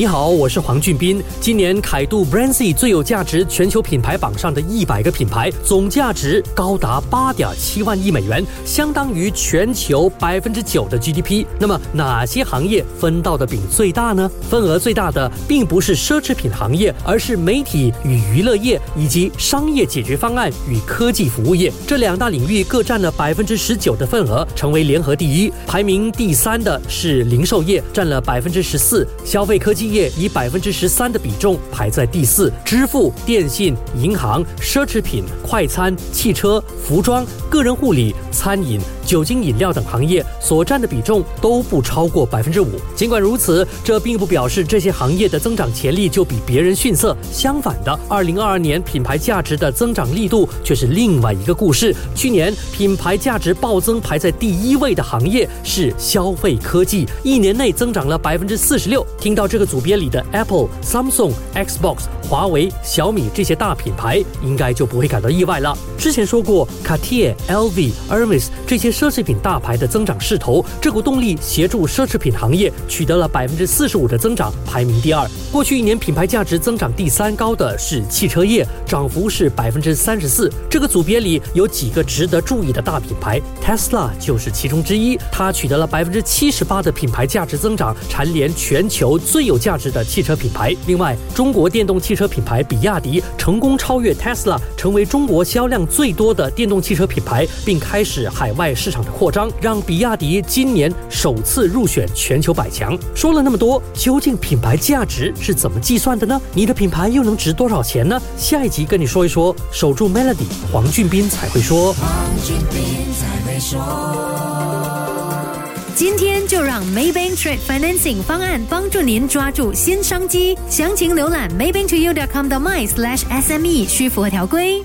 你好，我是黄俊斌。今年凯度 Brancy 最有价值全球品牌榜上的一百个品牌，总价值高达八点七万亿美元，相当于全球百分之九的 GDP。那么哪些行业分到的饼最大呢？份额最大的并不是奢侈品行业，而是媒体与娱乐业以及商业解决方案与科技服务业这两大领域各占了百分之十九的份额，成为联合第一。排名第三的是零售业，占了百分之十四，消费科技。业以百分之十三的比重排在第四，支付、电信、银行、奢侈品、快餐、汽车、服装、个人护理、餐饮、酒精饮料等行业所占的比重都不超过百分之五。尽管如此，这并不表示这些行业的增长潜力就比别人逊色。相反的，二零二二年品牌价值的增长力度却是另外一个故事。去年品牌价值暴增排在第一位的行业是消费科技，一年内增长了百分之四十六。听到这个组。别里的 Apple、Samsung、Xbox、华为、小米这些大品牌，应该就不会感到意外了。之前说过，Cartier、LV、Hermes 这些奢侈品大牌的增长势头，这股动力协助奢侈品行业取得了百分之四十五的增长，排名第二。过去一年品牌价值增长第三高的是汽车业，涨幅是百分之三十四。这个组别里有几个值得注意的大品牌，Tesla 就是其中之一，它取得了百分之七十八的品牌价值增长，蝉联全球最有价。值的汽车品牌。另外，中国电动汽车品牌比亚迪成功超越 Tesla，成为中国销量最多的电动汽车品牌，并开始海外市市场的扩张，让比亚迪今年首次入选全球百强。说了那么多，究竟品牌价值是怎么计算的呢？你的品牌又能值多少钱呢？下一集跟你说一说。守住 Melody，黄俊斌才会说。黄俊斌才会说。今天就让 Maybank Trade Financing 方案帮助您抓住新商机。详情浏览 maybanktoyou.com 的 my/sme，需符合条规。